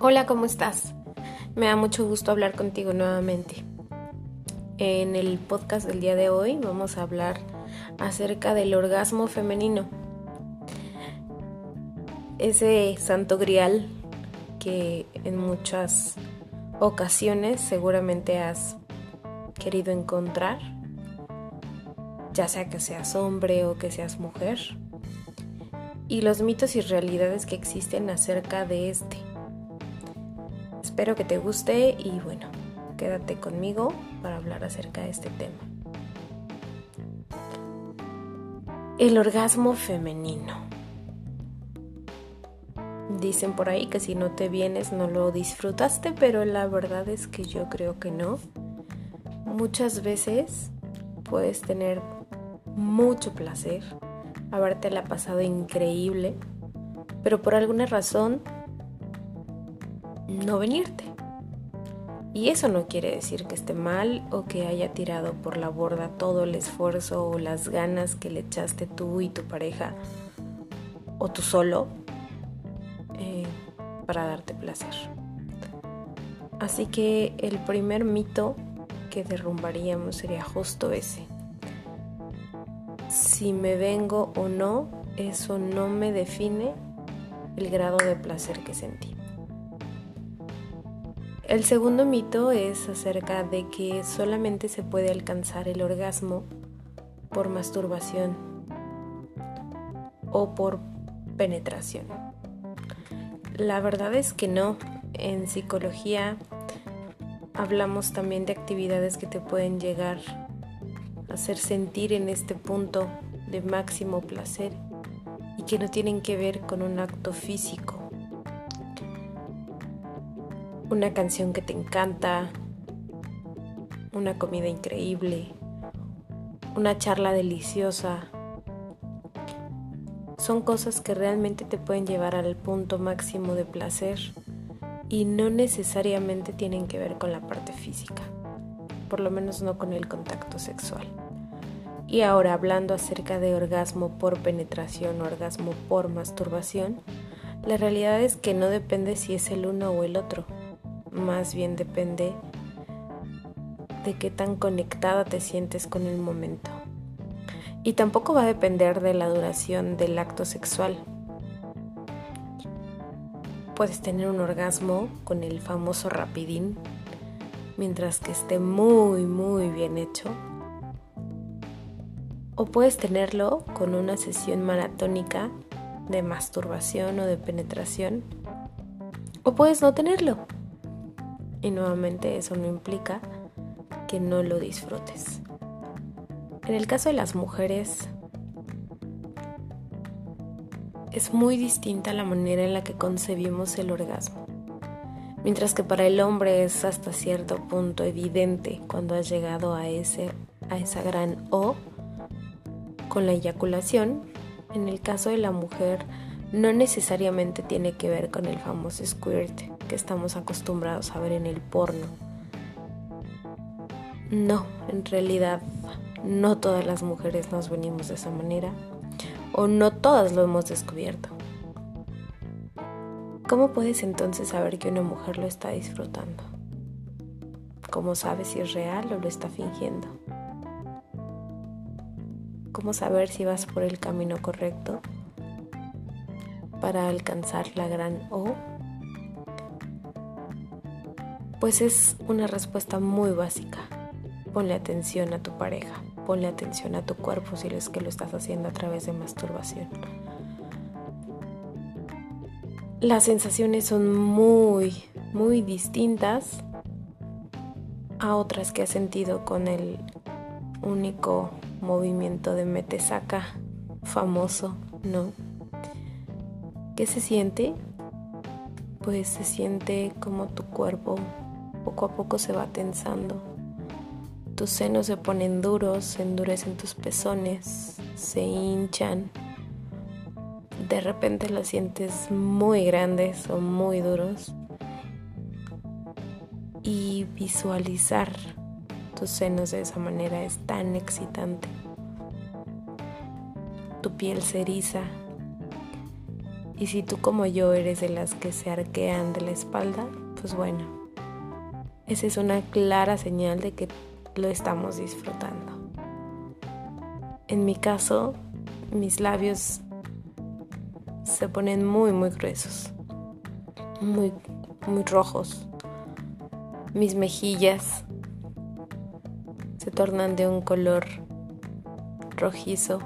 Hola, ¿cómo estás? Me da mucho gusto hablar contigo nuevamente. En el podcast del día de hoy vamos a hablar acerca del orgasmo femenino. Ese santo grial que en muchas ocasiones seguramente has querido encontrar, ya sea que seas hombre o que seas mujer, y los mitos y realidades que existen acerca de este. Espero que te guste y bueno, quédate conmigo para hablar acerca de este tema. El orgasmo femenino. Dicen por ahí que si no te vienes no lo disfrutaste, pero la verdad es que yo creo que no. Muchas veces puedes tener mucho placer, haberte la pasado increíble, pero por alguna razón no venirte. Y eso no quiere decir que esté mal o que haya tirado por la borda todo el esfuerzo o las ganas que le echaste tú y tu pareja o tú solo eh, para darte placer. Así que el primer mito que derrumbaríamos sería justo ese. Si me vengo o no, eso no me define el grado de placer que sentí. El segundo mito es acerca de que solamente se puede alcanzar el orgasmo por masturbación o por penetración. La verdad es que no. En psicología hablamos también de actividades que te pueden llegar a hacer sentir en este punto de máximo placer y que no tienen que ver con un acto físico una canción que te encanta, una comida increíble, una charla deliciosa. Son cosas que realmente te pueden llevar al punto máximo de placer y no necesariamente tienen que ver con la parte física, por lo menos no con el contacto sexual. Y ahora hablando acerca de orgasmo por penetración o orgasmo por masturbación, la realidad es que no depende si es el uno o el otro, más bien depende de qué tan conectada te sientes con el momento. Y tampoco va a depender de la duración del acto sexual. Puedes tener un orgasmo con el famoso rapidín mientras que esté muy muy bien hecho. O puedes tenerlo con una sesión maratónica de masturbación o de penetración. O puedes no tenerlo y nuevamente eso no implica que no lo disfrutes. En el caso de las mujeres, es muy distinta la manera en la que concebimos el orgasmo. Mientras que para el hombre es hasta cierto punto evidente cuando has llegado a, ese, a esa gran O con la eyaculación, en el caso de la mujer no necesariamente tiene que ver con el famoso squirt que estamos acostumbrados a ver en el porno. No, en realidad no todas las mujeres nos venimos de esa manera o no todas lo hemos descubierto. ¿Cómo puedes entonces saber que una mujer lo está disfrutando? ¿Cómo sabes si es real o lo está fingiendo? ¿Cómo saber si vas por el camino correcto para alcanzar la gran O? Pues es una respuesta muy básica. Ponle atención a tu pareja, ponle atención a tu cuerpo si es que lo estás haciendo a través de masturbación. Las sensaciones son muy, muy distintas a otras que has sentido con el único movimiento de mete-saca famoso, ¿no? ¿Qué se siente? Pues se siente como tu cuerpo poco a poco se va tensando. Tus senos se ponen duros, se endurecen tus pezones, se hinchan. De repente los sientes muy grandes o muy duros. Y visualizar tus senos de esa manera es tan excitante. Tu piel se eriza Y si tú como yo eres de las que se arquean de la espalda, pues bueno, esa es una clara señal de que lo estamos disfrutando. En mi caso, mis labios se ponen muy, muy gruesos, muy, muy rojos. Mis mejillas se tornan de un color rojizo.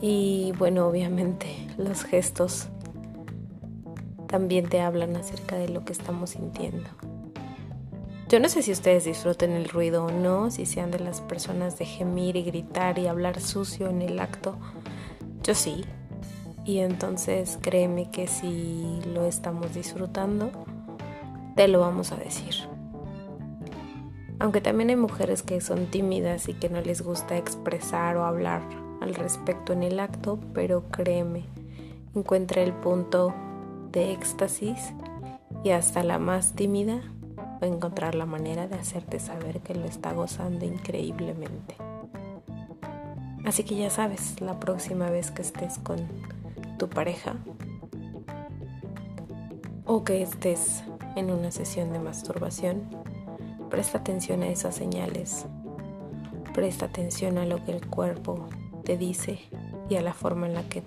Y bueno, obviamente los gestos también te hablan acerca de lo que estamos sintiendo. Yo no sé si ustedes disfruten el ruido o no, si sean de las personas de gemir y gritar y hablar sucio en el acto. Yo sí. Y entonces créeme que si lo estamos disfrutando, te lo vamos a decir. Aunque también hay mujeres que son tímidas y que no les gusta expresar o hablar al respecto en el acto, pero créeme, encuentra el punto de éxtasis y hasta la más tímida encontrar la manera de hacerte saber que lo está gozando increíblemente. Así que ya sabes, la próxima vez que estés con tu pareja o que estés en una sesión de masturbación, presta atención a esas señales, presta atención a lo que el cuerpo te dice y a la forma en la que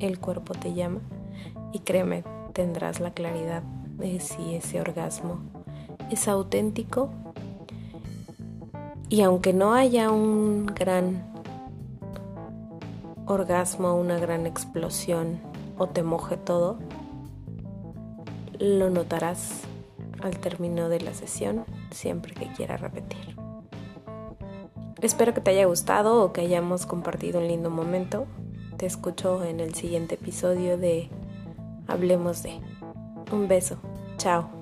el cuerpo te llama y créeme, tendrás la claridad de si ese orgasmo es auténtico y aunque no haya un gran orgasmo, una gran explosión o te moje todo, lo notarás al término de la sesión siempre que quiera repetir. Espero que te haya gustado o que hayamos compartido un lindo momento. Te escucho en el siguiente episodio de Hablemos de. Un beso. Chao.